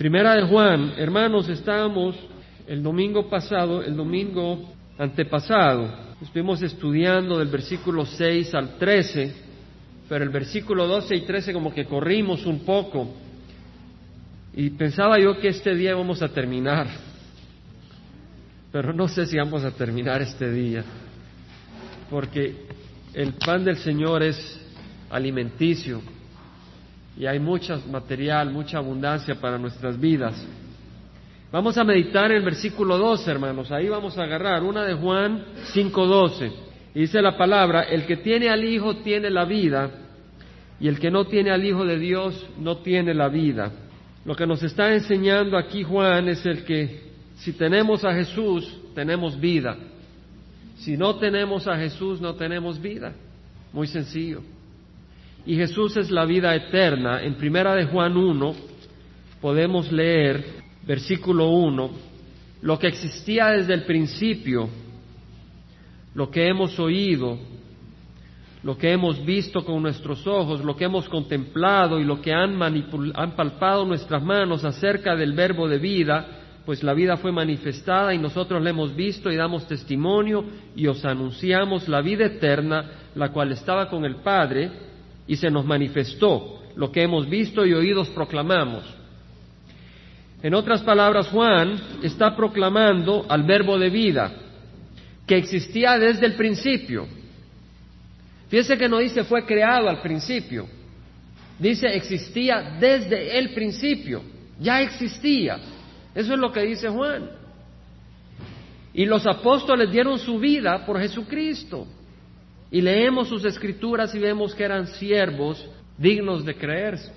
Primera de Juan, hermanos, estábamos el domingo pasado, el domingo antepasado, estuvimos estudiando del versículo 6 al 13, pero el versículo 12 y 13 como que corrimos un poco. Y pensaba yo que este día vamos a terminar, pero no sé si vamos a terminar este día, porque el pan del Señor es alimenticio y hay mucho material, mucha abundancia para nuestras vidas. Vamos a meditar el versículo 12, hermanos, ahí vamos a agarrar una de Juan 5.12. Dice la palabra, el que tiene al Hijo tiene la vida y el que no tiene al Hijo de Dios no tiene la vida. Lo que nos está enseñando aquí Juan es el que si tenemos a Jesús, tenemos vida. Si no tenemos a Jesús, no tenemos vida. Muy sencillo. Y Jesús es la vida eterna. En primera de Juan 1 podemos leer, versículo 1, lo que existía desde el principio, lo que hemos oído, lo que hemos visto con nuestros ojos, lo que hemos contemplado y lo que han, han palpado nuestras manos acerca del verbo de vida, pues la vida fue manifestada y nosotros la hemos visto y damos testimonio y os anunciamos la vida eterna, la cual estaba con el Padre y se nos manifestó. Lo que hemos visto y oídos proclamamos. En otras palabras, Juan está proclamando al verbo de vida, que existía desde el principio. Fíjese que no dice fue creado al principio, dice existía desde el principio, ya existía. Eso es lo que dice Juan. Y los apóstoles dieron su vida por Jesucristo. Y leemos sus escrituras y vemos que eran siervos dignos de creerse.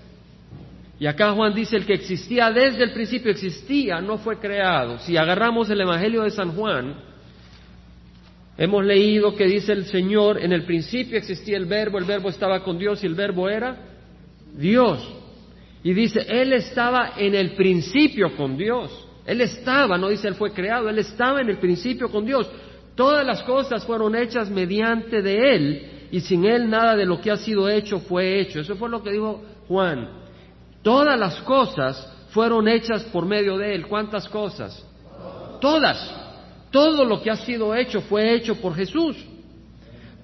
Y acá Juan dice, el que existía desde el principio existía, no fue creado. Si agarramos el Evangelio de San Juan, hemos leído que dice el Señor, en el principio existía el verbo, el verbo estaba con Dios y el verbo era Dios. Y dice, Él estaba en el principio con Dios. Él estaba, no dice Él fue creado, Él estaba en el principio con Dios. Todas las cosas fueron hechas mediante de Él y sin Él nada de lo que ha sido hecho fue hecho. Eso fue lo que dijo Juan. Todas las cosas fueron hechas por medio de Él. ¿Cuántas cosas? Todas. Todo lo que ha sido hecho fue hecho por Jesús.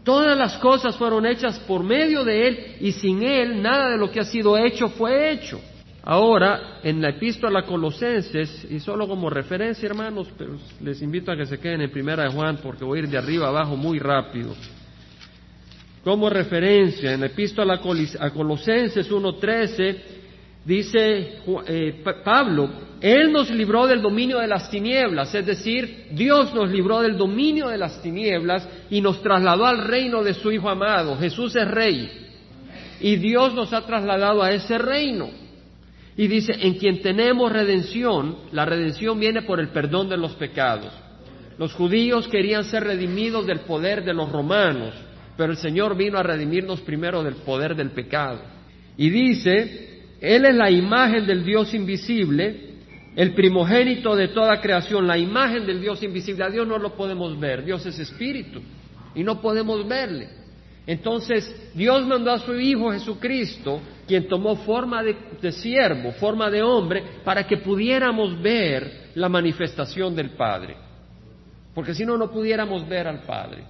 Todas las cosas fueron hechas por medio de Él y sin Él nada de lo que ha sido hecho fue hecho. Ahora, en la epístola a Colosenses, y solo como referencia, hermanos, pero les invito a que se queden en primera de Juan porque voy a ir de arriba abajo muy rápido. Como referencia, en la epístola a Colosenses 1.13, dice eh, Pablo, Él nos libró del dominio de las tinieblas, es decir, Dios nos libró del dominio de las tinieblas y nos trasladó al reino de su Hijo amado. Jesús es rey. Y Dios nos ha trasladado a ese reino. Y dice, en quien tenemos redención, la redención viene por el perdón de los pecados. Los judíos querían ser redimidos del poder de los romanos, pero el Señor vino a redimirnos primero del poder del pecado. Y dice, Él es la imagen del Dios invisible, el primogénito de toda creación, la imagen del Dios invisible. A Dios no lo podemos ver, Dios es espíritu y no podemos verle. Entonces, Dios mandó a su Hijo Jesucristo quien tomó forma de, siervo, forma de hombre, para que pudiéramos ver la manifestación del Padre. Porque si no, no pudiéramos ver al Padre.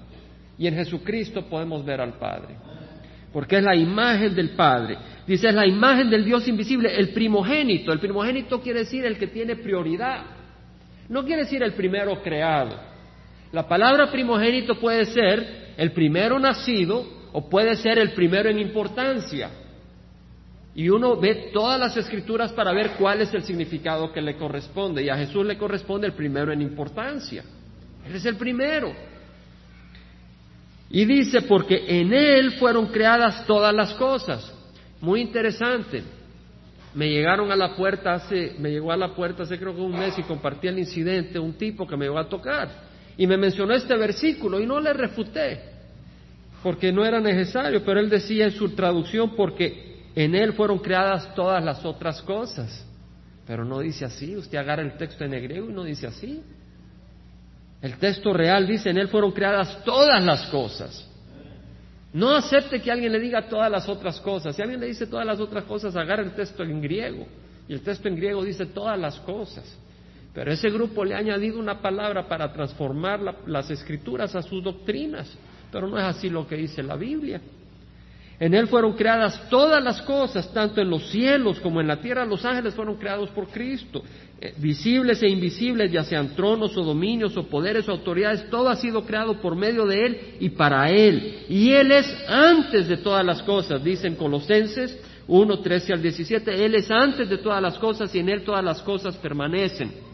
Y en Jesucristo podemos ver al Padre. Porque es la imagen del Padre. Dice, es la imagen del Dios invisible, el primogénito. El primogénito quiere decir el que tiene prioridad. No quiere decir el primero creado. La palabra primogénito puede ser el primero nacido o puede ser el primero en importancia. Y uno ve todas las escrituras para ver cuál es el significado que le corresponde. Y a Jesús le corresponde el primero en importancia. Él es el primero. Y dice, porque en Él fueron creadas todas las cosas. Muy interesante. Me llegaron a la puerta hace, me llegó a la puerta hace creo que un mes y compartí el incidente, un tipo que me iba a tocar. Y me mencionó este versículo y no le refuté, porque no era necesario, pero él decía en su traducción, porque en Él fueron creadas todas las otras cosas. Pero no dice así, usted agarra el texto en griego y no dice así. El texto real dice, en Él fueron creadas todas las cosas. No acepte que alguien le diga todas las otras cosas. Si alguien le dice todas las otras cosas, agarra el texto en griego. Y el texto en griego dice todas las cosas. Pero ese grupo le ha añadido una palabra para transformar las escrituras a sus doctrinas. Pero no es así lo que dice la Biblia. En Él fueron creadas todas las cosas, tanto en los cielos como en la tierra. Los ángeles fueron creados por Cristo, eh, visibles e invisibles, ya sean tronos o dominios o poderes o autoridades. Todo ha sido creado por medio de Él y para Él. Y Él es antes de todas las cosas, dicen Colosenses 1, 13 al 17. Él es antes de todas las cosas y en Él todas las cosas permanecen.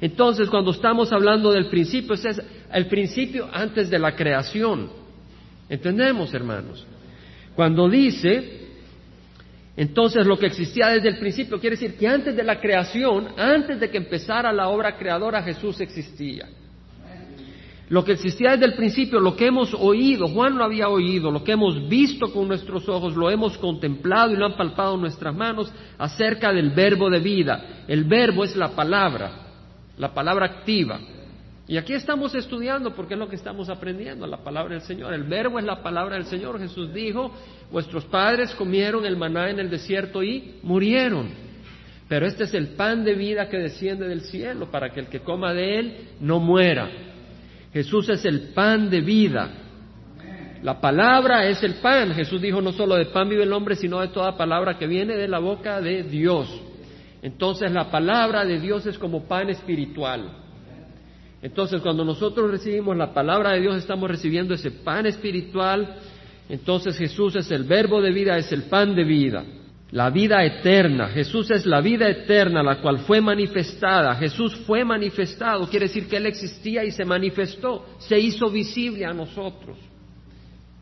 Entonces, cuando estamos hablando del principio, es el principio antes de la creación. ¿Entendemos, hermanos? Cuando dice, entonces lo que existía desde el principio, quiere decir que antes de la creación, antes de que empezara la obra creadora, Jesús existía. Lo que existía desde el principio, lo que hemos oído, Juan lo había oído, lo que hemos visto con nuestros ojos, lo hemos contemplado y lo han palpado nuestras manos acerca del verbo de vida. El verbo es la palabra, la palabra activa. Y aquí estamos estudiando porque es lo que estamos aprendiendo, la palabra del Señor. El verbo es la palabra del Señor. Jesús dijo, vuestros padres comieron el maná en el desierto y murieron. Pero este es el pan de vida que desciende del cielo para que el que coma de él no muera. Jesús es el pan de vida. La palabra es el pan. Jesús dijo, no solo de pan vive el hombre, sino de toda palabra que viene de la boca de Dios. Entonces la palabra de Dios es como pan espiritual. Entonces, cuando nosotros recibimos la palabra de Dios, estamos recibiendo ese pan espiritual. Entonces Jesús es el verbo de vida, es el pan de vida. La vida eterna. Jesús es la vida eterna, la cual fue manifestada. Jesús fue manifestado. Quiere decir que Él existía y se manifestó. Se hizo visible a nosotros.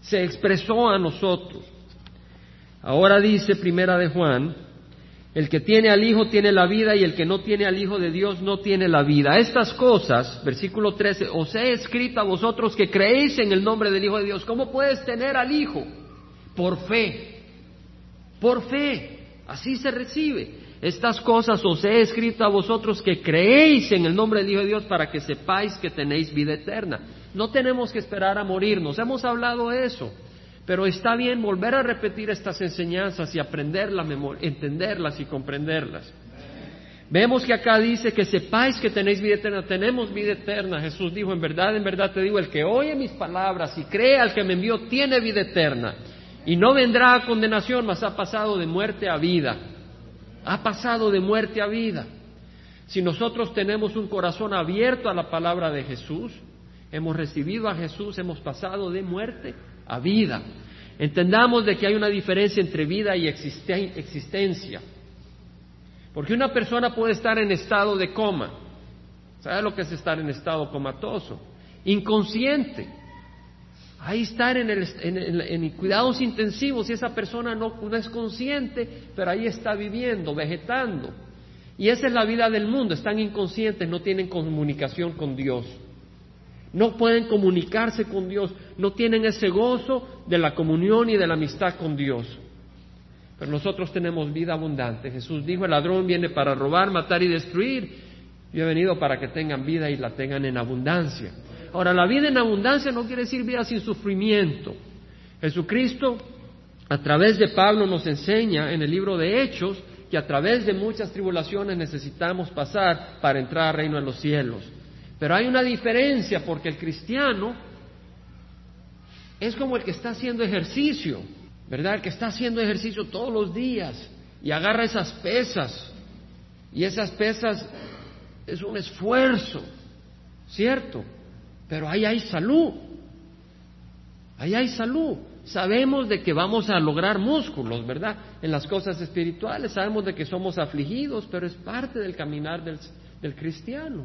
Se expresó a nosotros. Ahora dice Primera de Juan, el que tiene al Hijo tiene la vida y el que no tiene al Hijo de Dios no tiene la vida. Estas cosas, versículo 13, os he escrito a vosotros que creéis en el nombre del Hijo de Dios. ¿Cómo puedes tener al Hijo? Por fe. Por fe. Así se recibe. Estas cosas os he escrito a vosotros que creéis en el nombre del Hijo de Dios para que sepáis que tenéis vida eterna. No tenemos que esperar a morirnos. Hemos hablado de eso. Pero está bien volver a repetir estas enseñanzas y aprenderlas, entenderlas y comprenderlas. Vemos que acá dice que sepáis que tenéis vida eterna. Tenemos vida eterna. Jesús dijo, en verdad, en verdad te digo, el que oye mis palabras y cree al que me envió tiene vida eterna. Y no vendrá a condenación, mas ha pasado de muerte a vida. Ha pasado de muerte a vida. Si nosotros tenemos un corazón abierto a la palabra de Jesús, hemos recibido a Jesús, hemos pasado de muerte a vida. Entendamos de que hay una diferencia entre vida y existencia. Porque una persona puede estar en estado de coma. ¿Sabe lo que es estar en estado comatoso? Inconsciente. Ahí estar en, el, en, cuidados intensivos y esa persona no, no es consciente, pero ahí está viviendo, vegetando. Y esa es la vida del mundo, están inconscientes, no tienen comunicación con Dios no pueden comunicarse con Dios, no tienen ese gozo de la comunión y de la amistad con Dios. Pero nosotros tenemos vida abundante. Jesús dijo, el ladrón viene para robar, matar y destruir. Yo he venido para que tengan vida y la tengan en abundancia. Ahora, la vida en abundancia no quiere decir vida sin sufrimiento. Jesucristo, a través de Pablo, nos enseña en el libro de Hechos que a través de muchas tribulaciones necesitamos pasar para entrar al reino de los cielos. Pero hay una diferencia porque el cristiano es como el que está haciendo ejercicio, ¿verdad? El que está haciendo ejercicio todos los días y agarra esas pesas. Y esas pesas es un esfuerzo, ¿cierto? Pero ahí hay salud. Ahí hay salud. Sabemos de que vamos a lograr músculos, ¿verdad? En las cosas espirituales. Sabemos de que somos afligidos, pero es parte del caminar del, del cristiano.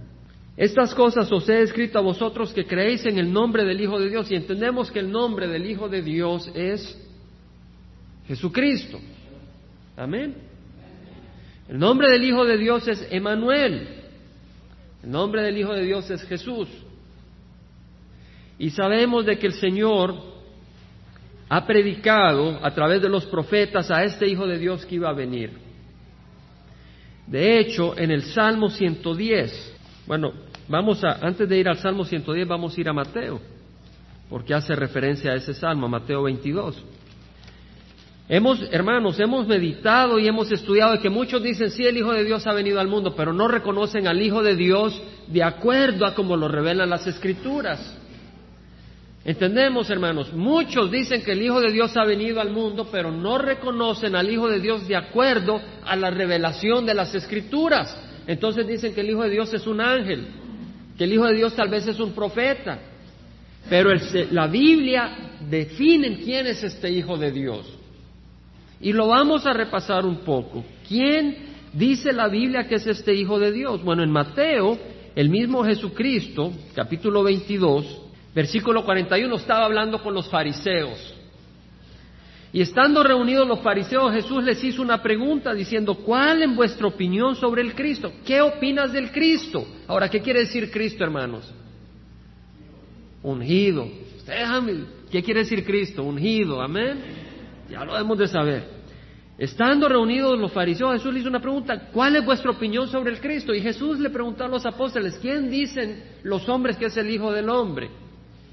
Estas cosas os he escrito a vosotros que creéis en el nombre del Hijo de Dios y entendemos que el nombre del Hijo de Dios es Jesucristo. Amén. El nombre del Hijo de Dios es Emanuel. El nombre del Hijo de Dios es Jesús. Y sabemos de que el Señor ha predicado a través de los profetas a este Hijo de Dios que iba a venir. De hecho, en el Salmo 110, bueno, vamos a, antes de ir al Salmo 110, vamos a ir a Mateo, porque hace referencia a ese Salmo, Mateo 22. Hemos, hermanos, hemos meditado y hemos estudiado que muchos dicen, sí, el Hijo de Dios ha venido al mundo, pero no reconocen al Hijo de Dios de acuerdo a como lo revelan las Escrituras. Entendemos, hermanos, muchos dicen que el Hijo de Dios ha venido al mundo, pero no reconocen al Hijo de Dios de acuerdo a la revelación de las Escrituras. Entonces dicen que el Hijo de Dios es un ángel, que el Hijo de Dios tal vez es un profeta, pero la Biblia define quién es este Hijo de Dios. Y lo vamos a repasar un poco. ¿Quién dice la Biblia que es este Hijo de Dios? Bueno, en Mateo, el mismo Jesucristo, capítulo 22, Versículo 41 estaba hablando con los fariseos. Y estando reunidos los fariseos, Jesús les hizo una pregunta diciendo, ¿cuál en vuestra opinión sobre el Cristo? ¿Qué opinas del Cristo? Ahora, ¿qué quiere decir Cristo, hermanos? Ungido. Déjame, ¿qué quiere decir Cristo? Ungido, amén. Ya lo hemos de saber. Estando reunidos los fariseos, Jesús les hizo una pregunta, ¿cuál es vuestra opinión sobre el Cristo? Y Jesús le preguntó a los apóstoles, ¿quién dicen los hombres que es el Hijo del Hombre?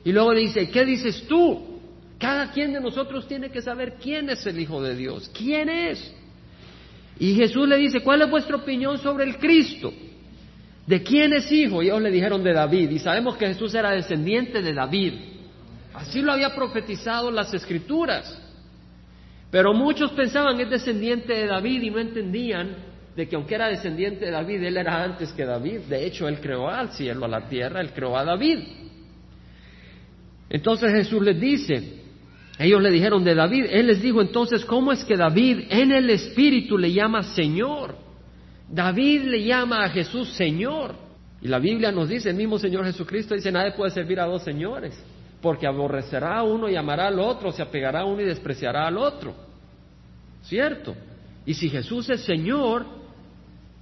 Y luego le dice, ¿qué dices tú? Cada quien de nosotros tiene que saber quién es el Hijo de Dios, quién es. Y Jesús le dice, ¿cuál es vuestra opinión sobre el Cristo? ¿De quién es hijo? Y ellos le dijeron de David. Y sabemos que Jesús era descendiente de David. Así lo había profetizado las escrituras. Pero muchos pensaban que es descendiente de David y no entendían de que aunque era descendiente de David, él era antes que David. De hecho, él creó al cielo, a la tierra, él creó a David. Entonces Jesús les dice, ellos le dijeron de David, él les dijo entonces, ¿cómo es que David en el Espíritu le llama Señor? David le llama a Jesús Señor. Y la Biblia nos dice, el mismo Señor Jesucristo dice, nadie puede servir a dos señores, porque aborrecerá a uno y amará al otro, se apegará a uno y despreciará al otro. ¿Cierto? Y si Jesús es Señor,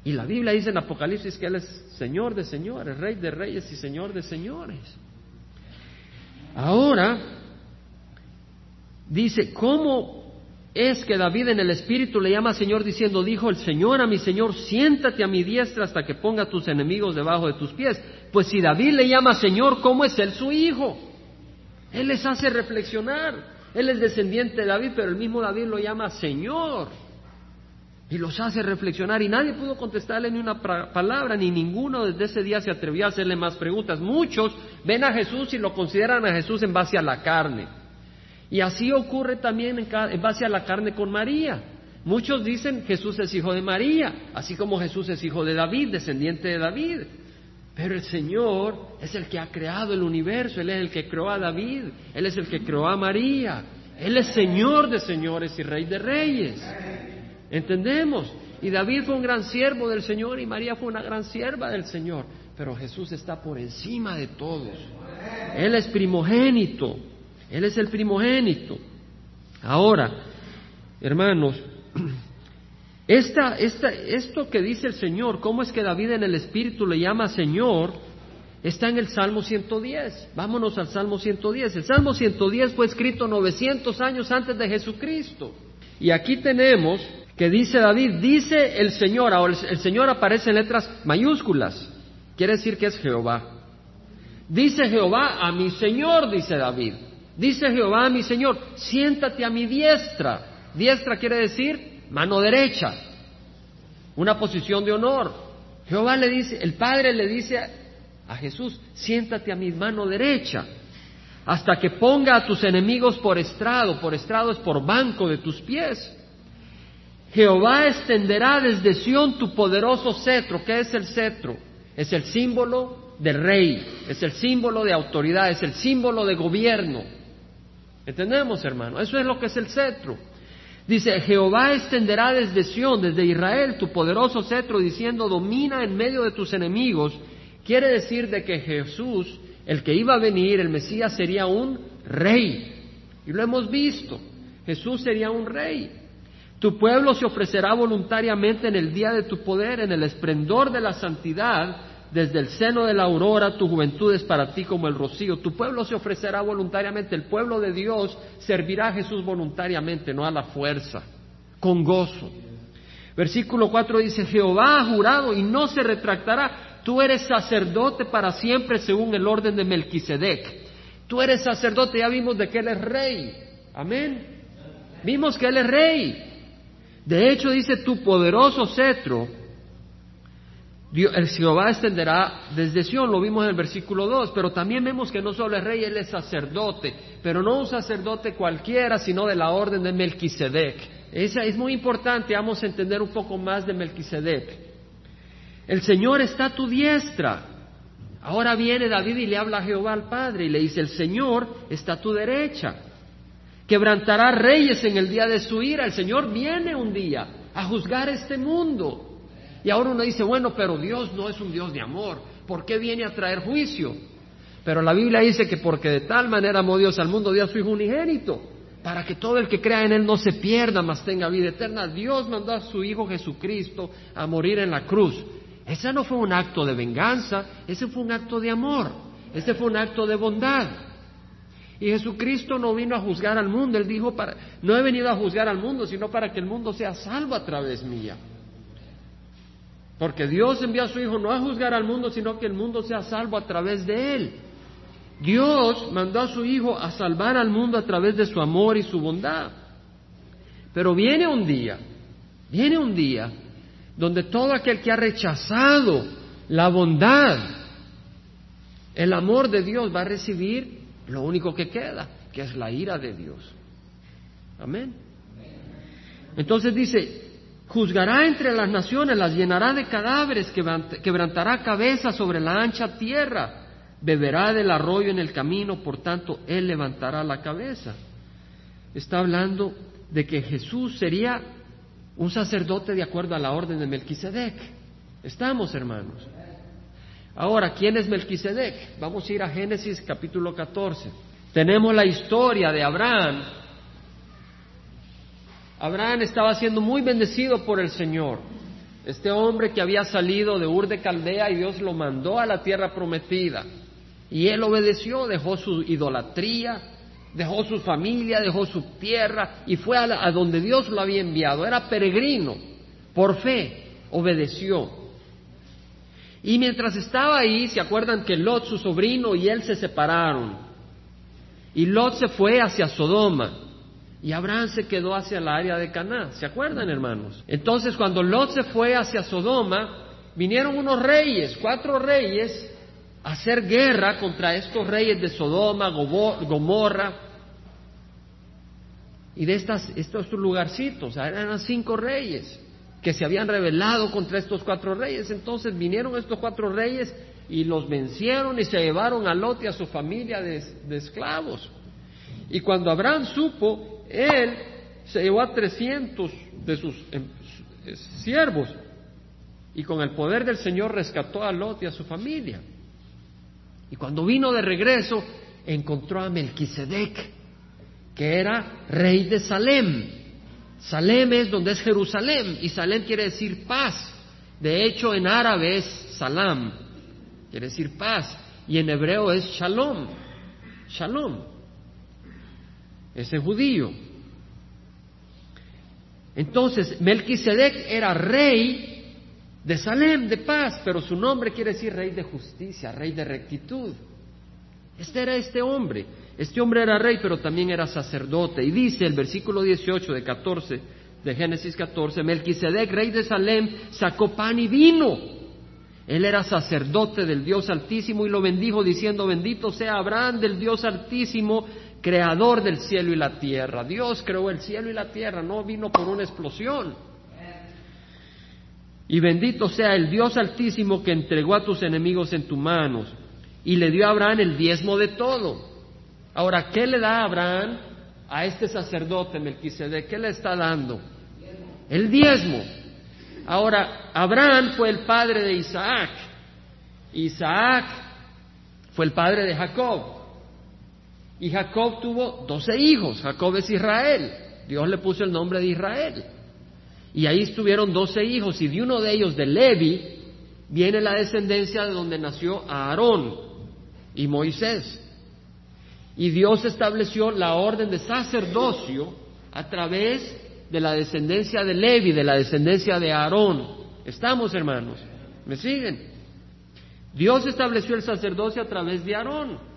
y la Biblia dice en Apocalipsis que Él es Señor de señores, Rey de reyes y Señor de señores. Ahora, dice, ¿cómo es que David en el Espíritu le llama Señor diciendo, dijo el Señor a mi Señor, siéntate a mi diestra hasta que ponga tus enemigos debajo de tus pies? Pues si David le llama Señor, ¿cómo es él su hijo? Él les hace reflexionar. Él es descendiente de David, pero el mismo David lo llama Señor y los hace reflexionar y nadie pudo contestarle ni una palabra, ni ninguno desde ese día se atrevió a hacerle más preguntas. Muchos ven a Jesús y lo consideran a Jesús en base a la carne. Y así ocurre también en, base a la carne con María. Muchos dicen Jesús es hijo de María, así como Jesús es hijo de David, descendiente de David. Pero el Señor es el que ha creado el universo, Él es el que creó a David, Él es el que creó a María, Él es Señor de señores y Rey de reyes. ¿Entendemos? Y David fue un gran siervo del Señor y María fue una gran sierva del Señor. Pero Jesús está por encima de todos. Él es primogénito. Él es el primogénito. Ahora, hermanos, esta, esta, esto que dice el Señor, cómo es que David en el Espíritu le llama Señor, está en el Salmo 110. Vámonos al Salmo 110. El Salmo 110 fue escrito 900 años antes de Jesucristo. Y aquí tenemos que dice David, dice el Señor, ahora el Señor aparece en letras mayúsculas, quiere decir que es Jehová. Dice Jehová a mi Señor, dice David. Dice Jehová mi Señor, siéntate a mi diestra. Diestra quiere decir mano derecha, una posición de honor. Jehová le dice, el Padre le dice a Jesús, siéntate a mi mano derecha, hasta que ponga a tus enemigos por estrado, por estrado es por banco de tus pies. Jehová extenderá desde Sión tu poderoso cetro. ¿Qué es el cetro? Es el símbolo de rey, es el símbolo de autoridad, es el símbolo de gobierno. ¿Entendemos, hermano? Eso es lo que es el cetro. Dice, Jehová extenderá desde Sión, desde Israel, tu poderoso cetro, diciendo, domina en medio de tus enemigos. Quiere decir de que Jesús, el que iba a venir, el Mesías, sería un rey. Y lo hemos visto. Jesús sería un rey. Tu pueblo se ofrecerá voluntariamente en el día de tu poder, en el esplendor de la santidad, desde el seno de la aurora, tu juventud es para ti como el rocío. Tu pueblo se ofrecerá voluntariamente, el pueblo de Dios servirá a Jesús voluntariamente, no a la fuerza, con gozo. Versículo 4 dice, Jehová ha jurado y no se retractará, tú eres sacerdote para siempre según el orden de Melquisedec. Tú eres sacerdote, ya vimos de que él es rey. Amén. Vimos que Él es rey. De hecho, dice tu poderoso cetro, el Jehová extenderá desde Sion, lo vimos en el versículo 2, pero también vemos que no solo es rey, Él es sacerdote, pero no un sacerdote cualquiera, sino de la orden de Melquisedec. Esa es muy importante, vamos a entender un poco más de Melquisedec. El Señor está a tu diestra. Ahora viene David y le habla a Jehová al Padre y le dice, el Señor está a tu derecha. Quebrantará reyes en el día de su ira. El Señor viene un día a juzgar este mundo. Y ahora uno dice, bueno, pero Dios no es un Dios de amor. ¿Por qué viene a traer juicio? Pero la Biblia dice que porque de tal manera amó Dios al mundo, dio a su Hijo unigénito, para que todo el que crea en Él no se pierda, mas tenga vida eterna. Dios mandó a su Hijo Jesucristo a morir en la cruz ese no fue un acto de venganza, ese fue un acto de amor, ese fue un acto de bondad. Y Jesucristo no vino a juzgar al mundo, Él dijo, para, no he venido a juzgar al mundo, sino para que el mundo sea salvo a través mía. Porque Dios envió a su Hijo no a juzgar al mundo, sino que el mundo sea salvo a través de Él. Dios mandó a su Hijo a salvar al mundo a través de su amor y su bondad. Pero viene un día, viene un día donde todo aquel que ha rechazado la bondad, el amor de Dios va a recibir lo único que queda, que es la ira de Dios. Amén. Entonces dice, juzgará entre las naciones, las llenará de cadáveres, quebrantará cabeza sobre la ancha tierra, beberá del arroyo en el camino, por tanto, él levantará la cabeza. Está hablando de que Jesús sería un sacerdote de acuerdo a la orden de Melquisedec. Estamos, hermanos. Ahora, ¿quién es Melquisedec? Vamos a ir a Génesis capítulo 14. Tenemos la historia de Abraham. Abraham estaba siendo muy bendecido por el Señor. Este hombre que había salido de Ur de Caldea y Dios lo mandó a la tierra prometida. Y él obedeció, dejó su idolatría, dejó su familia, dejó su tierra y fue a, donde Dios lo había enviado. Era peregrino, por fe, obedeció. Y mientras estaba ahí, se acuerdan que Lot, su sobrino, y él se separaron. Y Lot se fue hacia Sodoma. Y Abraham se quedó hacia el área de Caná. ¿Se acuerdan, hermanos? Entonces, cuando Lot se fue hacia Sodoma, vinieron unos reyes, cuatro reyes, a hacer guerra contra estos reyes de Sodoma, Gomorra, y de estas, estos lugarcitos, eran cinco reyes que se habían rebelado contra estos cuatro reyes. Entonces vinieron estos cuatro reyes y los vencieron y se llevaron a Lot y a su familia de, esclavos. Y cuando Abraham supo, él se llevó a trescientos de sus em, siervos y con el poder del Señor rescató a Lot y a su familia. Y cuando vino de regreso, encontró a Melquisedec, que era rey de Salem. Salem es donde es Jerusalén y Salem quiere decir paz. De hecho, en árabe es Salam, quiere decir paz, y en hebreo es Shalom. Shalom. Ese judío. Entonces, Melquisedec era rey de Salem, de paz, pero su nombre quiere decir rey de justicia, rey de rectitud. Este era este hombre. Este hombre era rey, pero también era sacerdote. Y dice el versículo 18 de 14 de Génesis 14, Melquisedec, rey de Salem, sacó pan y vino. Él era sacerdote del Dios Altísimo y lo bendijo diciendo, bendito sea Abraham del Dios Altísimo, creador del cielo y la tierra. Dios creó el cielo y la tierra, no vino por una explosión. Y bendito sea el Dios Altísimo que entregó a tus enemigos en tus manos y le dio a Abraham el diezmo de todo. Ahora, ¿qué le da Abraham a este sacerdote Melquisedec? ¿Qué le está dando? El diezmo. Ahora, Abraham fue el padre de Isaac. Isaac fue el padre de Jacob. Y Jacob tuvo doce hijos. Jacob es Israel. Dios le puso el nombre de Israel. Y ahí estuvieron doce hijos. Y de uno de ellos, de Levi, viene la descendencia de donde nació Aarón y Moisés. Y Dios estableció la orden de sacerdocio a través de la descendencia de Levi, de la descendencia de Aarón. ¿Estamos, hermanos? ¿Me siguen? Dios estableció el sacerdocio a través de Aarón.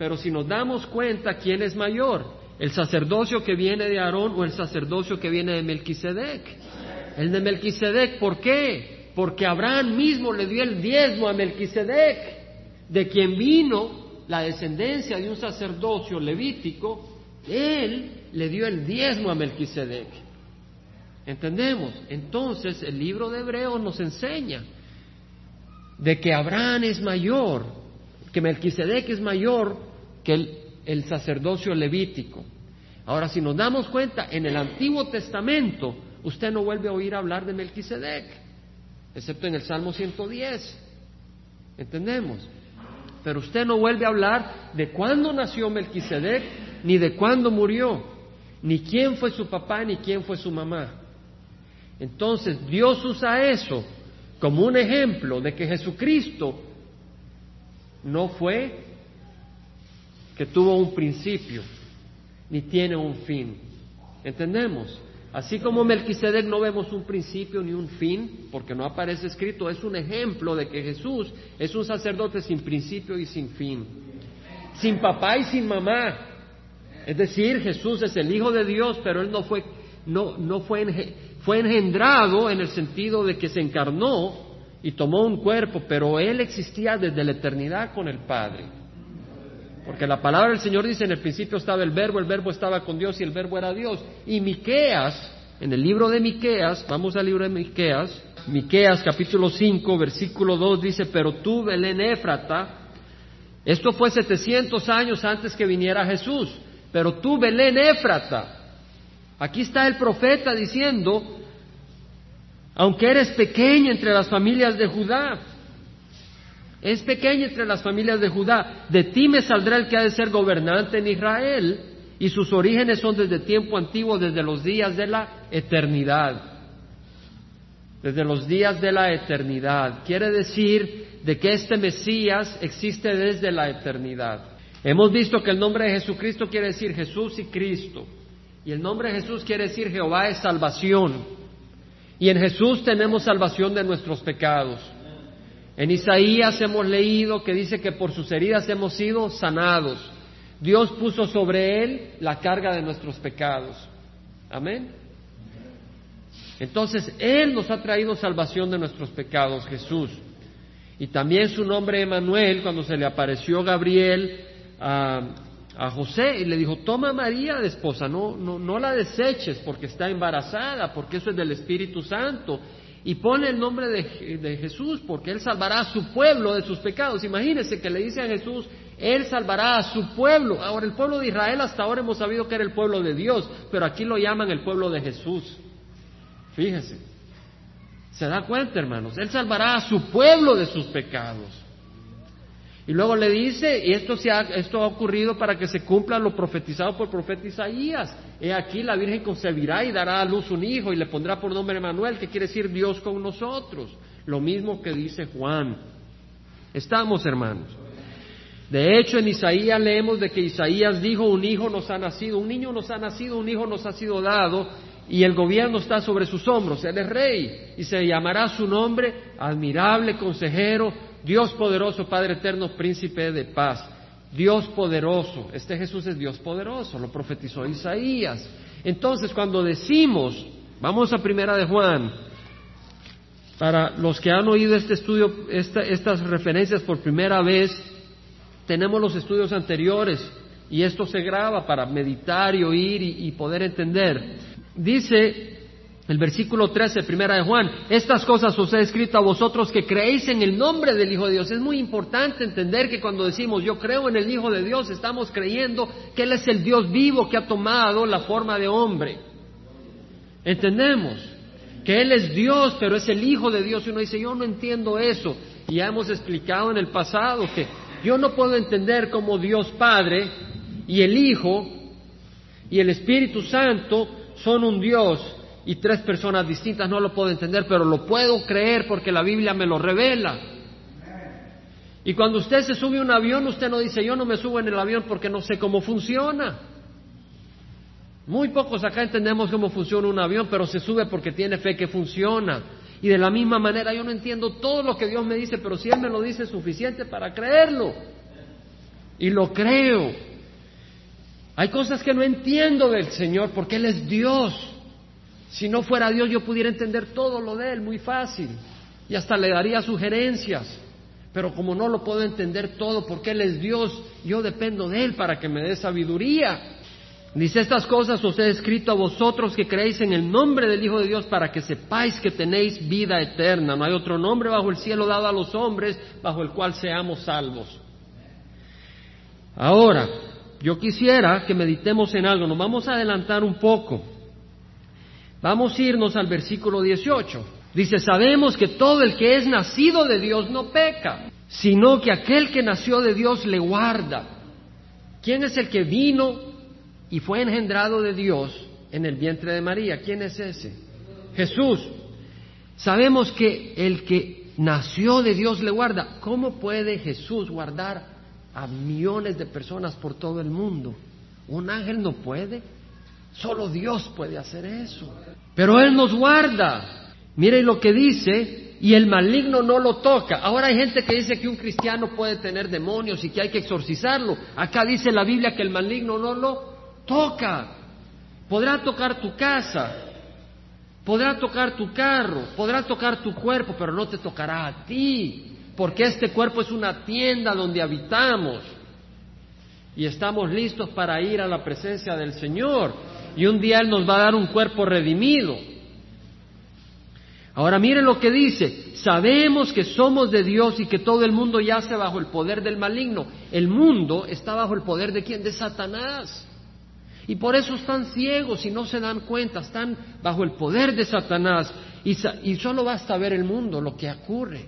Pero si nos damos cuenta quién es mayor, ¿El sacerdocio que viene de Aarón o el sacerdocio que viene de Melquisedec? El de Melquisedec, ¿por qué? Porque Abraham mismo le dio el diezmo a Melquisedec, de quien vino la descendencia de un sacerdocio levítico, él le dio el diezmo a Melquisedec. ¿Entendemos? Entonces el libro de Hebreos nos enseña de que Abraham es mayor, que Melquisedec es mayor que el, sacerdocio levítico. Ahora, si nos damos cuenta, en el Antiguo Testamento usted no vuelve a oír hablar de Melquisedec, excepto en el Salmo 110. ¿Entendemos? Pero usted no vuelve a hablar de cuándo nació Melquisedec, ni de cuándo murió, ni quién fue su papá, ni quién fue su mamá. Entonces, Dios usa eso como un ejemplo de que Jesucristo no fue que tuvo un principio, ni tiene un fin. ¿Entendemos? Así como Melquisedec no vemos un principio ni un fin, porque no aparece escrito, es un ejemplo de que Jesús es un sacerdote sin principio y sin fin, sin papá y sin mamá. Es decir, Jesús es el Hijo de Dios, pero él no fue, no, no fue, fue engendrado en el sentido de que se encarnó y tomó un cuerpo, pero él existía desde la eternidad con el Padre. Porque la palabra del Señor dice, en el principio estaba el verbo, el verbo estaba con Dios y el verbo era Dios. Y Miqueas, en el libro de Miqueas, vamos al libro de Miqueas, Miqueas capítulo 5, versículo 2 dice, pero tú, Belén Éfrata, esto fue 700 años antes que viniera Jesús, pero tú, Belén Éfrata, aquí está el profeta diciendo, aunque eres pequeña entre las familias de Judá, es pequeña entre las familias de Judá. De ti me saldrá el que ha de ser gobernante en Israel, y sus orígenes son desde tiempo antiguo, desde los días de la eternidad. Desde los días de la eternidad. Quiere decir de que este Mesías existe desde la eternidad. Hemos visto que el nombre de Jesucristo quiere decir Jesús y Cristo. Y el nombre de Jesús quiere decir Jehová es salvación. Y en Jesús tenemos salvación de nuestros pecados. En Isaías hemos leído que dice que por sus heridas hemos sido sanados. Dios puso sobre él la carga de nuestros pecados. Amén. Entonces, Él nos ha traído salvación de nuestros pecados, Jesús. Y también su nombre Emanuel, cuando se le apareció Gabriel a, a, José y le dijo, toma María de esposa, no, no, no la deseches porque está embarazada, porque eso es del Espíritu Santo y pone el nombre de, Jesús porque Él salvará a su pueblo de sus pecados. Imagínense que le dice a Jesús, Él salvará a su pueblo. Ahora, el pueblo de Israel hasta ahora hemos sabido que era el pueblo de Dios, pero aquí lo llaman el pueblo de Jesús. Fíjese. ¿Se da cuenta, hermanos? Él salvará a su pueblo de sus pecados. Y luego le dice, y esto, se ha, esto ha ocurrido para que se cumpla lo profetizado por el profeta Isaías. He aquí la Virgen concebirá y dará a luz un hijo y le pondrá por nombre Emanuel, que quiere decir Dios con nosotros. Lo mismo que dice Juan. Estamos, hermanos. De hecho, en Isaías leemos de que Isaías dijo, un hijo nos ha nacido, un niño nos ha nacido, un hijo nos ha sido dado, y el gobierno está sobre sus hombros. Él es rey, y se llamará su nombre admirable consejero, Dios poderoso, Padre eterno, príncipe de paz. Dios poderoso, este Jesús es Dios poderoso, lo profetizó Isaías. Entonces, cuando decimos, vamos a primera de Juan, para los que han oído este estudio, estas referencias por primera vez, tenemos los estudios anteriores y esto se graba para meditar y oír y, y poder entender. Dice el versículo 13, primera de Juan, estas cosas os he escrito a vosotros que creéis en el nombre del Hijo de Dios. Es muy importante entender que cuando decimos yo creo en el Hijo de Dios, estamos creyendo que Él es el Dios vivo que ha tomado la forma de hombre. Entendemos que Él es Dios, pero es el Hijo de Dios. Y uno dice, yo no entiendo eso. Y ya hemos explicado en el pasado que yo no puedo entender cómo Dios Padre y el Hijo y el Espíritu Santo son un Dios y tres personas distintas no lo puedo entender, pero lo puedo creer porque la Biblia me lo revela. Y cuando usted se sube a un avión, usted no dice, yo no me subo en el avión porque no sé cómo funciona. Muy pocos acá entendemos cómo funciona un avión, pero se sube porque tiene fe que funciona. Y de la misma manera yo no entiendo todo lo que Dios me dice, pero si Él me lo dice es suficiente para creerlo. Y lo creo. Hay cosas que no entiendo del Señor porque Él es Dios. Si no fuera Dios yo pudiera entender todo lo de Él muy fácil y hasta le daría sugerencias. Pero como no lo puedo entender todo porque Él es Dios, yo dependo de Él para que me dé sabiduría. Dice estas cosas os he escrito a vosotros que creéis en el nombre del Hijo de Dios para que sepáis que tenéis vida eterna. No hay otro nombre bajo el cielo dado a los hombres bajo el cual seamos salvos. Ahora, yo quisiera que meditemos en algo. Nos vamos a adelantar un poco. Vamos a irnos al versículo 18. Dice, sabemos que todo el que es nacido de Dios no peca, sino que aquel que nació de Dios le guarda. ¿Quién es el que vino y fue engendrado de Dios en el vientre de María. ¿Quién es ese? Jesús. Sabemos que el que nació de Dios le guarda. ¿Cómo puede Jesús guardar a millones de personas por todo el mundo? Un ángel no puede. Solo Dios puede hacer eso. Pero Él nos guarda. Miren lo que dice, y el maligno no lo toca. Ahora hay gente que dice que un cristiano puede tener demonios y que hay que exorcizarlo. Acá dice la Biblia que el maligno no lo toca. Podrá tocar tu casa, podrá tocar tu carro, podrá tocar tu cuerpo, pero no te tocará a ti, porque este cuerpo es una tienda donde habitamos y estamos listos para ir a la presencia del Señor. Y un día Él nos va a dar un cuerpo redimido. Ahora miren lo que dice, sabemos que somos de Dios y que todo el mundo yace bajo el poder del maligno. El mundo está bajo el poder de quién? De Satanás. Y por eso están ciegos y no se dan cuenta, están bajo el poder de Satanás. Y, y solo basta ver el mundo, lo que ocurre.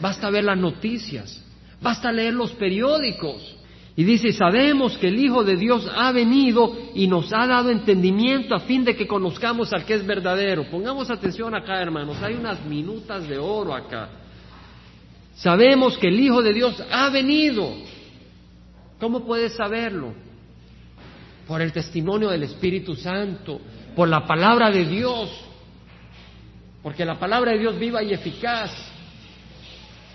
Basta ver las noticias, basta leer los periódicos. Y dice, sabemos que el Hijo de Dios ha venido y nos ha dado entendimiento a fin de que conozcamos al que es verdadero. Pongamos atención acá, hermanos, hay unas minutas de oro acá. Sabemos que el Hijo de Dios ha venido. ¿Cómo puedes saberlo? por el testimonio del Espíritu Santo, por la palabra de Dios, porque la palabra de Dios viva y eficaz,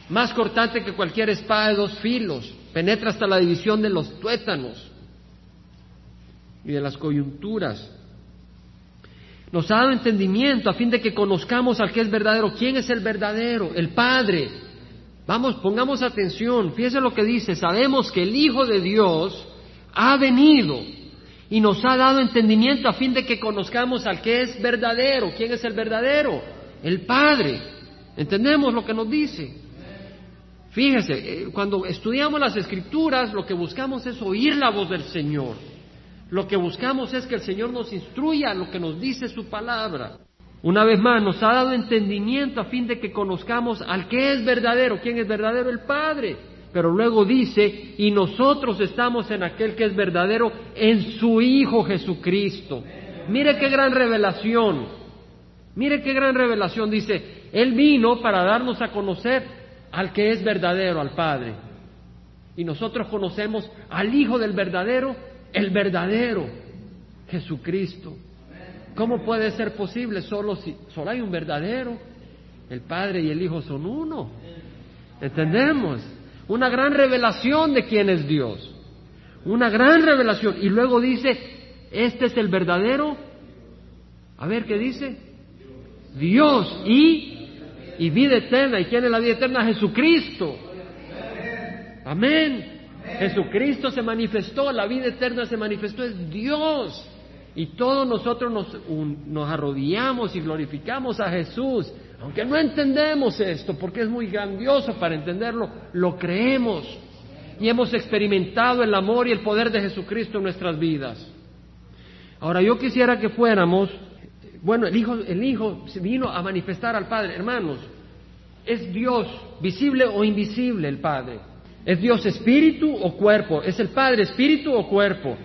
más cortante que cualquier espada de dos filos, penetra hasta la división de los tuétanos y de las coyunturas. Nos ha dado entendimiento a fin de que conozcamos al que es verdadero. ¿Quién es el verdadero? El Padre. Vamos, pongamos atención. Fíjese lo que dice. Sabemos que el Hijo de Dios ha venido y nos ha dado entendimiento a fin de que conozcamos al que es verdadero. ¿Quién es el verdadero? El Padre. ¿Entendemos lo que nos dice? Fíjese, eh, cuando estudiamos las escrituras, lo que buscamos es oír la voz del Señor. Lo que buscamos es que el Señor nos instruya lo que nos dice su palabra. Una vez más, nos ha dado entendimiento a fin de que conozcamos al que es verdadero. ¿Quién es verdadero? El Padre pero luego dice, y nosotros estamos en aquel que es verdadero, en su Hijo Jesucristo. Mire qué gran revelación, mire qué gran revelación dice, Él vino para darnos a conocer al que es verdadero, al Padre. Y nosotros conocemos al Hijo del verdadero, el verdadero, Jesucristo. ¿Cómo puede ser posible? Solo, si, solo hay un verdadero. El Padre y el Hijo son uno. ¿Entendemos? Una gran revelación de quién es Dios. Una gran revelación. Y luego dice, este es el verdadero. A ver, ¿qué dice? Dios y, y vida eterna. ¿Y quién es la vida eterna? Jesucristo. Amén. Jesucristo se manifestó, la vida eterna se manifestó, es Dios. Y todos nosotros nos, nos arrodillamos y glorificamos a Jesús aunque no entendemos esto, porque es muy grandioso para entenderlo, lo creemos y hemos experimentado el amor y el poder de Jesucristo en nuestras vidas. Ahora yo quisiera que fuéramos, bueno, el Hijo, el Hijo vino a manifestar al Padre, hermanos, es Dios visible o invisible el Padre. ¿Es Dios espíritu o cuerpo? ¿Es el Padre espíritu o cuerpo?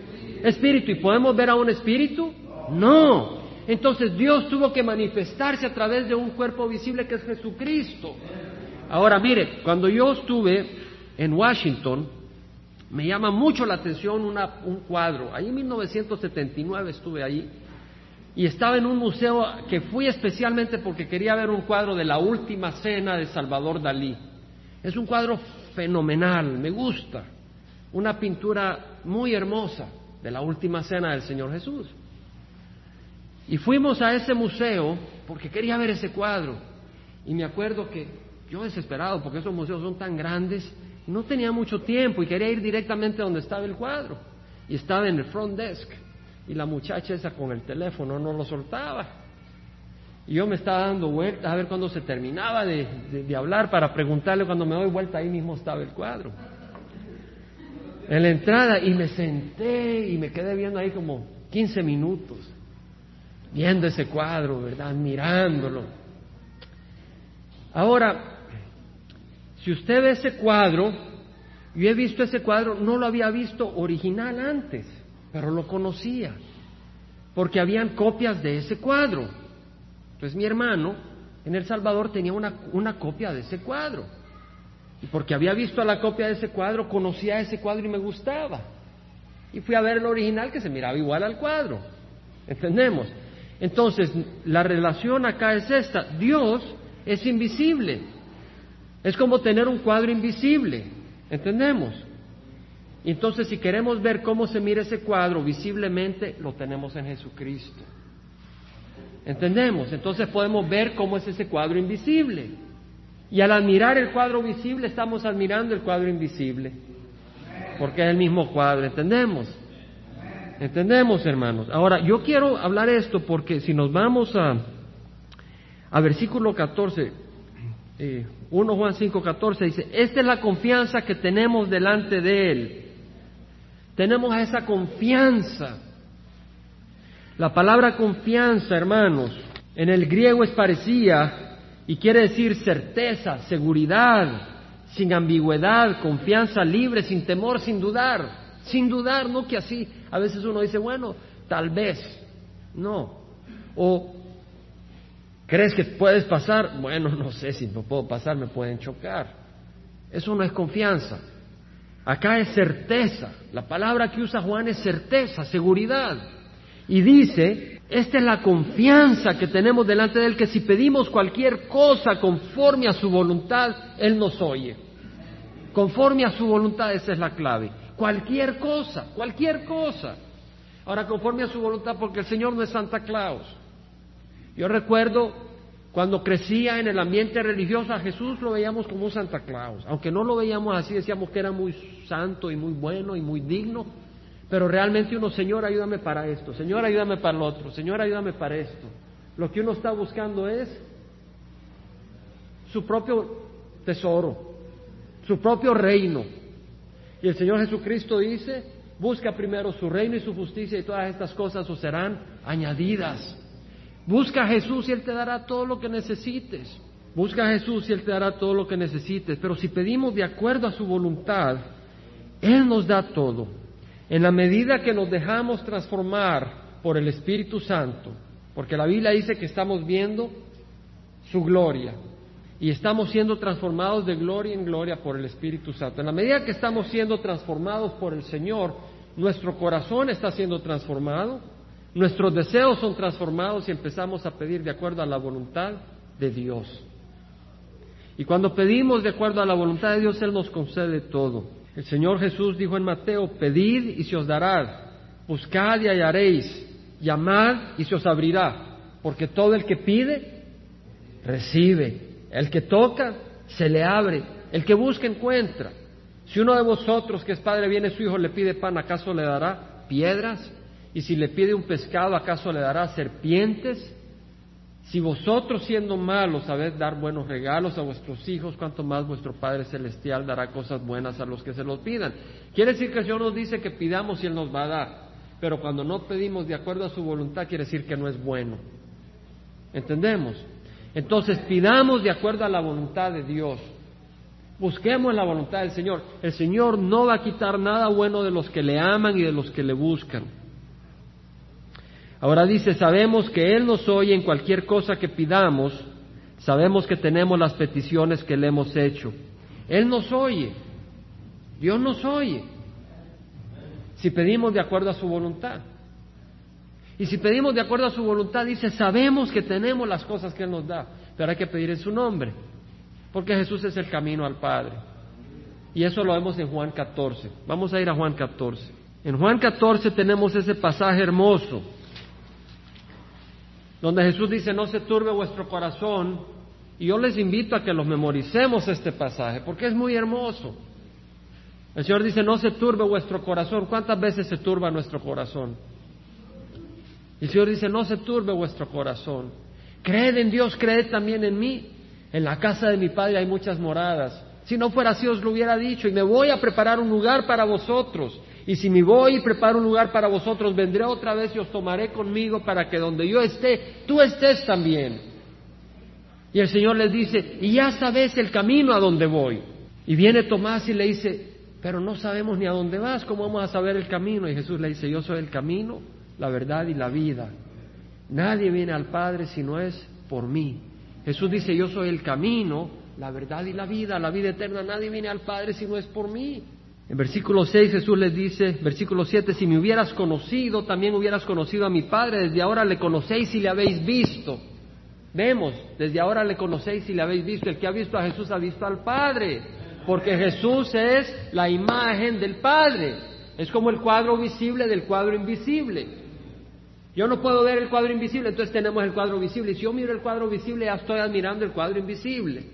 Espíritu. ¿Y podemos ver a un espíritu? No. Entonces Dios tuvo que manifestarse a través de un cuerpo visible que es Jesucristo. Ahora mire, cuando yo estuve en Washington, me llama mucho la atención un cuadro. Ahí en 1979 estuve ahí y estaba en un museo que fui especialmente porque quería ver un cuadro de la última cena de Salvador Dalí. Es un cuadro fenomenal, me gusta, una pintura muy hermosa. de la última cena del Señor Jesús. Y fuimos a ese museo porque quería ver ese cuadro. Y me acuerdo que yo desesperado, porque esos museos son tan grandes, no tenía mucho tiempo y quería ir directamente donde estaba el cuadro. Y estaba en el front desk. Y la muchacha esa con el teléfono no lo soltaba. Y yo me estaba dando vueltas a ver cuándo se terminaba de, hablar para preguntarle cuando me doy vuelta ahí mismo estaba el cuadro. En la entrada y me senté y me quedé viendo ahí como 15 minutos, viendo ese cuadro, ¿verdad? Admirándolo. Ahora, si usted ve ese cuadro, yo he visto ese cuadro, no lo había visto original antes, pero lo conocía, porque habían copias de ese cuadro. Entonces mi hermano en El Salvador tenía una, una copia de ese cuadro. Y porque había visto la copia de ese cuadro, conocía ese cuadro y me gustaba. Y fui a ver el original que se miraba igual al cuadro. ¿Entendemos? Entonces, la relación acá es esta. Dios es invisible. Es como tener un cuadro invisible. ¿Entendemos? Entonces, si queremos ver cómo se mira ese cuadro visiblemente, lo tenemos en Jesucristo. ¿Entendemos? Entonces podemos ver cómo es ese cuadro invisible. Y al admirar el cuadro visible, estamos admirando el cuadro invisible. Porque es el mismo cuadro, ¿entendemos? ¿Entendemos, hermanos? Ahora, yo quiero hablar esto porque si nos vamos a, a versículo 14, 1 Juan 5, 14, dice, esta es la confianza que tenemos delante de Él. Tenemos esa confianza. La palabra confianza, hermanos, en el griego es parecía y quiere decir certeza, seguridad, sin ambigüedad, confianza libre, sin temor, sin dudar. Sin dudar, no que así. A veces uno dice, bueno, tal vez. No. O ¿Crees que puedes pasar? Bueno, no sé si no puedo pasar, me pueden chocar. Eso no es confianza. Acá es certeza. La palabra que usa Juan es certeza, seguridad. Y dice, esta es la confianza que tenemos delante de Él, que si pedimos cualquier cosa conforme a su voluntad, Él nos oye. Conforme a su voluntad, esa es la clave. Cualquier cosa, cualquier cosa. Ahora, conforme a su voluntad, porque el Señor no es Santa Claus. Yo recuerdo cuando crecía en el ambiente religioso a Jesús lo veíamos como un Santa Claus, aunque no lo veíamos así, decíamos que era muy santo y muy bueno y muy digno, pero realmente uno, Señor, ayúdame para esto, Señor, ayúdame para lo otro, Señor, ayúdame para esto. Lo que uno está buscando es su propio tesoro, su propio reino. Y el Señor Jesucristo dice, busca primero su reino y su justicia y todas estas cosas os serán añadidas. Busca a Jesús y Él te dará todo lo que necesites. Busca a Jesús y Él te dará todo lo que necesites. Pero si pedimos de acuerdo a su voluntad, Él nos da todo. En la medida que nos dejamos transformar por el Espíritu Santo, porque la Biblia dice que estamos viendo su gloria y estamos siendo transformados de gloria en gloria por el Espíritu Santo. En la medida que estamos siendo transformados por el Señor, nuestro corazón está siendo transformado, Nuestros deseos son transformados y empezamos a pedir de acuerdo a la voluntad de Dios. Y cuando pedimos de acuerdo a la voluntad de Dios, Él nos concede todo. El Señor Jesús dijo en Mateo, pedid y se os dará, buscad y hallaréis, llamad y se os abrirá, porque todo el que pide, recibe, el que toca, se le abre, el que busca, encuentra. Si uno de vosotros que es padre viene su hijo le pide pan, ¿acaso le dará piedras? Y si le pide un pescado, ¿acaso le dará serpientes? Si vosotros siendo malos sabéis dar buenos regalos a vuestros hijos, cuanto más vuestro Padre Celestial dará cosas buenas a los que se los pidan. Quiere decir que el Señor nos dice que pidamos y Él nos va a dar. Pero cuando no pedimos de acuerdo a su voluntad, quiere decir que no es bueno. ¿Entendemos? Entonces pidamos de acuerdo a la voluntad de Dios. Busquemos la voluntad del Señor. El Señor no va a quitar nada bueno de los que le aman y de los que le buscan. Ahora dice, sabemos que Él nos oye en cualquier cosa que pidamos, sabemos que tenemos las peticiones que le hemos hecho. Él nos oye, Dios nos oye, si pedimos de acuerdo a su voluntad. Y si pedimos de acuerdo a su voluntad, dice, sabemos que tenemos las cosas que Él nos da, pero hay que pedir en su nombre, porque Jesús es el camino al Padre. Y eso lo vemos en Juan 14. Vamos a ir a Juan 14. En Juan 14 tenemos ese pasaje hermoso, donde Jesús dice, no se turbe vuestro corazón, y yo les invito a que los memoricemos este pasaje, porque es muy hermoso. El Señor dice, no se turbe vuestro corazón. ¿Cuántas veces se turba nuestro corazón? El Señor dice, no se turbe vuestro corazón. Creed en Dios, creed también en mí. En la casa de mi Padre hay muchas moradas. Si no fuera así os lo hubiera dicho, y me voy a preparar un lugar para vosotros. Y si me voy y preparo un lugar para vosotros, vendré otra vez y os tomaré conmigo para que donde yo esté, tú estés también. Y el Señor les dice, y ya sabes el camino a donde voy. Y viene Tomás y le dice, pero no sabemos ni a dónde vas, ¿cómo vamos a saber el camino? Y Jesús le dice, yo soy el camino, la verdad y la vida. Nadie viene al Padre si no es por mí. Jesús dice, yo soy el camino, la verdad y la vida, la vida eterna. Nadie viene al Padre si no es por mí. En versículo 6 Jesús les dice, versículo 7, si me hubieras conocido, también hubieras conocido a mi Padre, desde ahora le conocéis y le habéis visto. Vemos, desde ahora le conocéis y le habéis visto. El que ha visto a Jesús ha visto al Padre, porque Jesús es la imagen del Padre. Es como el cuadro visible del cuadro invisible. Yo no puedo ver el cuadro invisible, entonces tenemos el cuadro visible. Y si yo miro el cuadro visible, ya estoy admirando el cuadro invisible.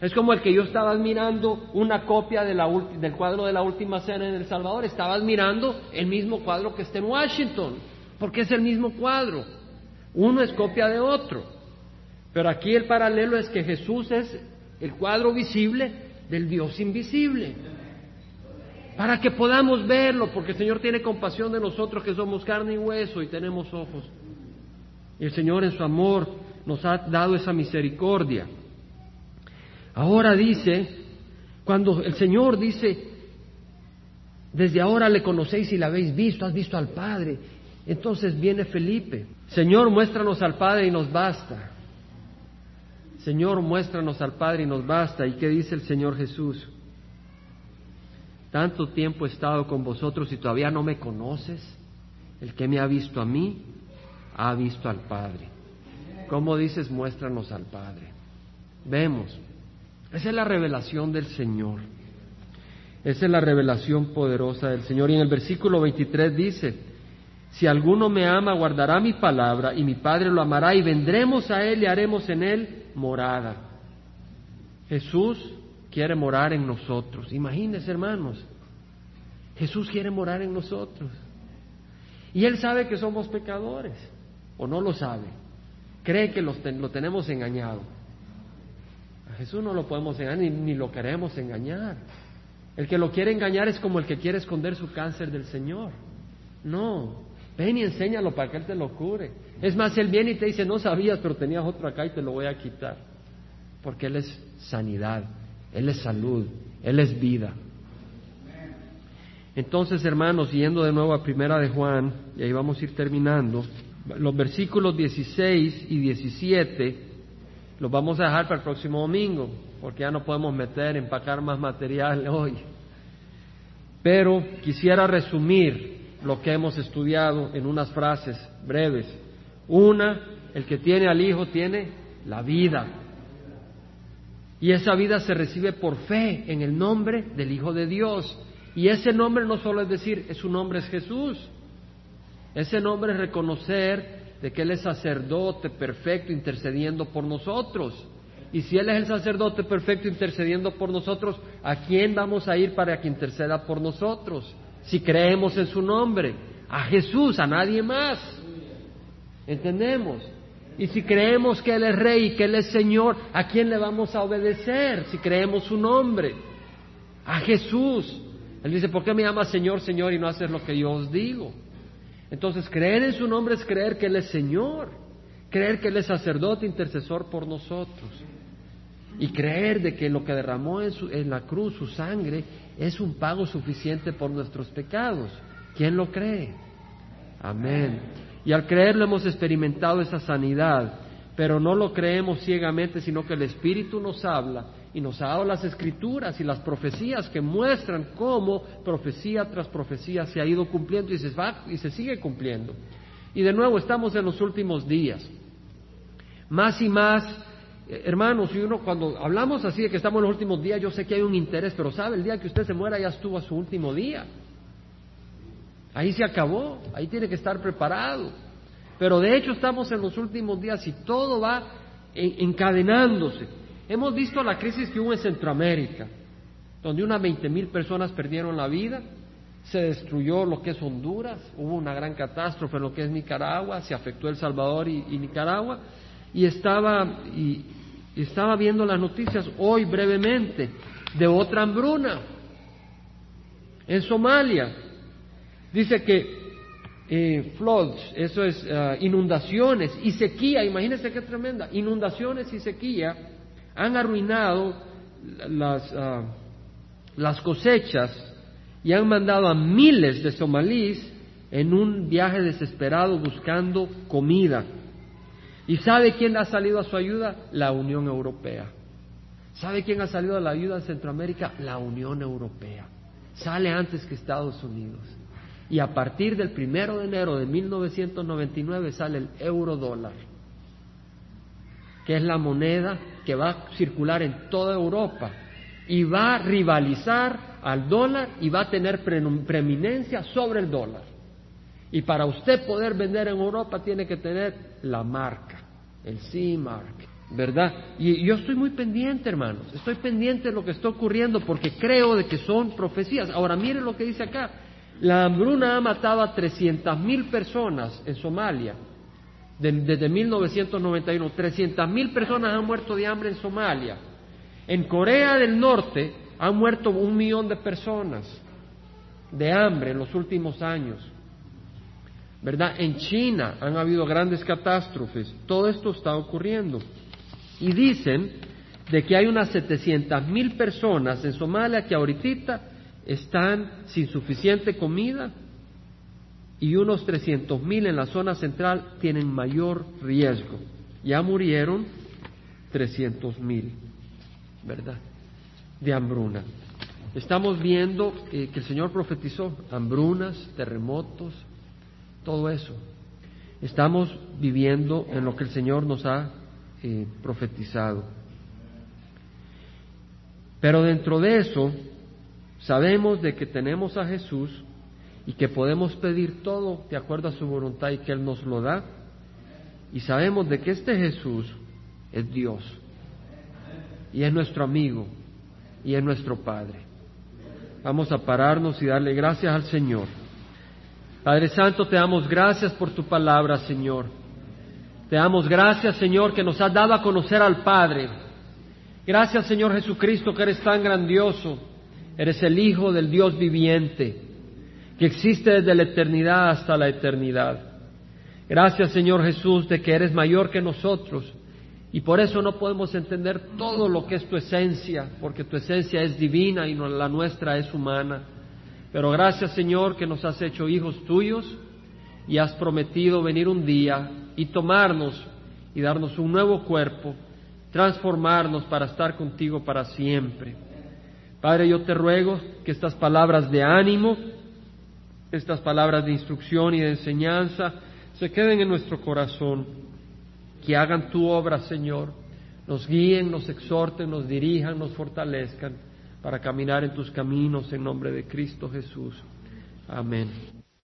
Es como el que yo estaba admirando una copia del cuadro de la última cena en El Salvador. Estaba admirando el mismo cuadro que está en Washington, porque es el mismo cuadro. Uno es copia de otro. Pero aquí el paralelo es que Jesús es el cuadro visible del Dios invisible. Para que podamos verlo, porque el Señor tiene compasión de nosotros que somos carne y hueso y tenemos ojos. El Señor en su amor nos ha dado esa misericordia. Ahora dice, cuando el Señor dice, desde ahora le conocéis y la habéis visto, has visto al Padre. Entonces viene Felipe, Señor, muéstranos al Padre y nos basta. Señor, muéstranos al Padre y nos basta. ¿Y qué dice el Señor Jesús? Tanto tiempo he estado con vosotros y todavía no me conoces. El que me ha visto a mí, ha visto al Padre. ¿Cómo dices, muéstranos al Padre? Vemos. Esa es la revelación del Señor. Esa es la revelación poderosa del Señor. Y en el versículo 23 dice, si alguno me ama, guardará mi palabra y mi Padre lo amará y vendremos a Él y haremos en Él morada. Jesús quiere morar en nosotros. Imagínense, hermanos, Jesús quiere morar en nosotros. Y Él sabe que somos pecadores, o no lo sabe. Cree que lo tenemos engañado. Jesús no lo podemos engañar ni, ni lo queremos engañar. El que lo quiere engañar es como el que quiere esconder su cáncer del Señor. No, ven y enséñalo para que Él te lo cure. Es más, Él viene y te dice, no sabías, pero tenías otro acá y te lo voy a quitar. Porque Él es sanidad, Él es salud, Él es vida. Entonces, hermanos, yendo de nuevo a Primera de Juan, y ahí vamos a ir terminando, los versículos 16 y 17 los vamos a dejar para el próximo domingo, porque ya no podemos meter, empacar más material hoy. Pero quisiera resumir lo que hemos estudiado en unas frases breves. Una, el que tiene al Hijo tiene la vida. Y esa vida se recibe por fe en el nombre del Hijo de Dios. Y ese nombre no solo es decir, su nombre es Jesús. Ese nombre es reconocer de que Él es sacerdote perfecto intercediendo por nosotros. Y si Él es el sacerdote perfecto intercediendo por nosotros, ¿a quién vamos a ir para que interceda por nosotros? Si creemos en su nombre, a Jesús, a nadie más. ¿Entendemos? Y si creemos que Él es rey y que Él es Señor, ¿a quién le vamos a obedecer si creemos su nombre? A Jesús. Él dice, ¿por qué me llamas Señor, Señor y no haces lo que yo os digo? Entonces, creer en su nombre es creer que Él es Señor, creer que Él es sacerdote, intercesor por nosotros. Y creer de que lo que derramó en, en la cruz, su sangre, es un pago suficiente por nuestros pecados. ¿Quién lo cree? Amén. Y al creerlo hemos experimentado esa sanidad, pero no lo creemos ciegamente, sino que el Espíritu nos habla y nos ha dado las escrituras y las profecías que muestran cómo profecía tras profecía se ha ido cumpliendo y se, va, y se sigue cumpliendo. Y de nuevo estamos en los últimos días. Más y más, eh, hermanos, y uno cuando hablamos así de que estamos en los últimos días, yo sé que hay un interés, pero sabe, el día que usted se muera ya estuvo a su último día. Ahí se acabó, ahí tiene que estar preparado. Pero de hecho estamos en los últimos días y todo va encadenándose. Hemos visto la crisis que hubo en Centroamérica, donde unas 20 mil personas perdieron la vida, se destruyó lo que es Honduras, hubo una gran catástrofe en lo que es Nicaragua, se afectó El Salvador y, Nicaragua, y estaba, y estaba viendo las noticias hoy brevemente de otra hambruna en Somalia. Dice que eh, floods, eso es ah, inundaciones y sequía, imagínense qué tremenda, inundaciones y sequía han arruinado las, ah, las cosechas y han mandado a miles de somalíes en un viaje desesperado buscando comida. ¿Y sabe quién ha salido a su ayuda? La Unión Europea. ¿Sabe quién ha salido a la ayuda en Centroamérica? La Unión Europea. Sale antes que Estados Unidos y a partir del primero de enero de 1999 sale el euro dólar, que es la moneda que va a circular en toda Europa y va a rivalizar al dólar y va a tener preeminencia sobre el dólar. Y para usted poder vender en Europa tiene que tener la marca, el C-Mark, ¿verdad? Y yo estoy muy pendiente, hermanos, estoy pendiente de lo que está ocurriendo porque creo de que son profecías. Ahora miren lo que dice acá, la hambruna ha matado a 300.000 personas en Somalia desde 1991. 300.000 personas han muerto de hambre en Somalia. En Corea del Norte han muerto un millón de personas de hambre en los últimos años. ¿Verdad? En China han habido grandes catástrofes. Todo esto está ocurriendo. Y dicen de que hay unas 700.000 personas en Somalia que ahorita están sin suficiente comida y unos 300 mil en la zona central tienen mayor riesgo. Ya murieron 300 mil, ¿verdad? De hambruna. Estamos viendo eh, que el Señor profetizó hambrunas, terremotos, todo eso. Estamos viviendo en lo que el Señor nos ha eh, profetizado. Pero dentro de eso, Sabemos de que tenemos a Jesús y que podemos pedir todo de acuerdo a su voluntad y que Él nos lo da. Y sabemos de que este Jesús es Dios y es nuestro amigo y es nuestro Padre. Vamos a pararnos y darle gracias al Señor. Padre Santo, te damos gracias por tu palabra, Señor. Te damos gracias, Señor, que nos has dado a conocer al Padre. Gracias, Señor Jesucristo, que eres tan grandioso Eres el Hijo del Dios viviente, que existe desde la eternidad hasta la eternidad. Gracias Señor Jesús de que eres mayor que nosotros y por eso no podemos entender todo lo que es tu esencia, porque tu esencia es divina y la nuestra es humana. Pero gracias Señor que nos has hecho hijos tuyos y has prometido venir un día y tomarnos y darnos un nuevo cuerpo, transformarnos para estar contigo para siempre. Padre, yo te ruego que estas palabras de ánimo, estas palabras de instrucción y de enseñanza se queden en nuestro corazón, que hagan tu obra, Señor, nos guíen, nos exhorten, nos dirijan, nos fortalezcan para caminar en tus caminos en nombre de Cristo Jesús. Amén.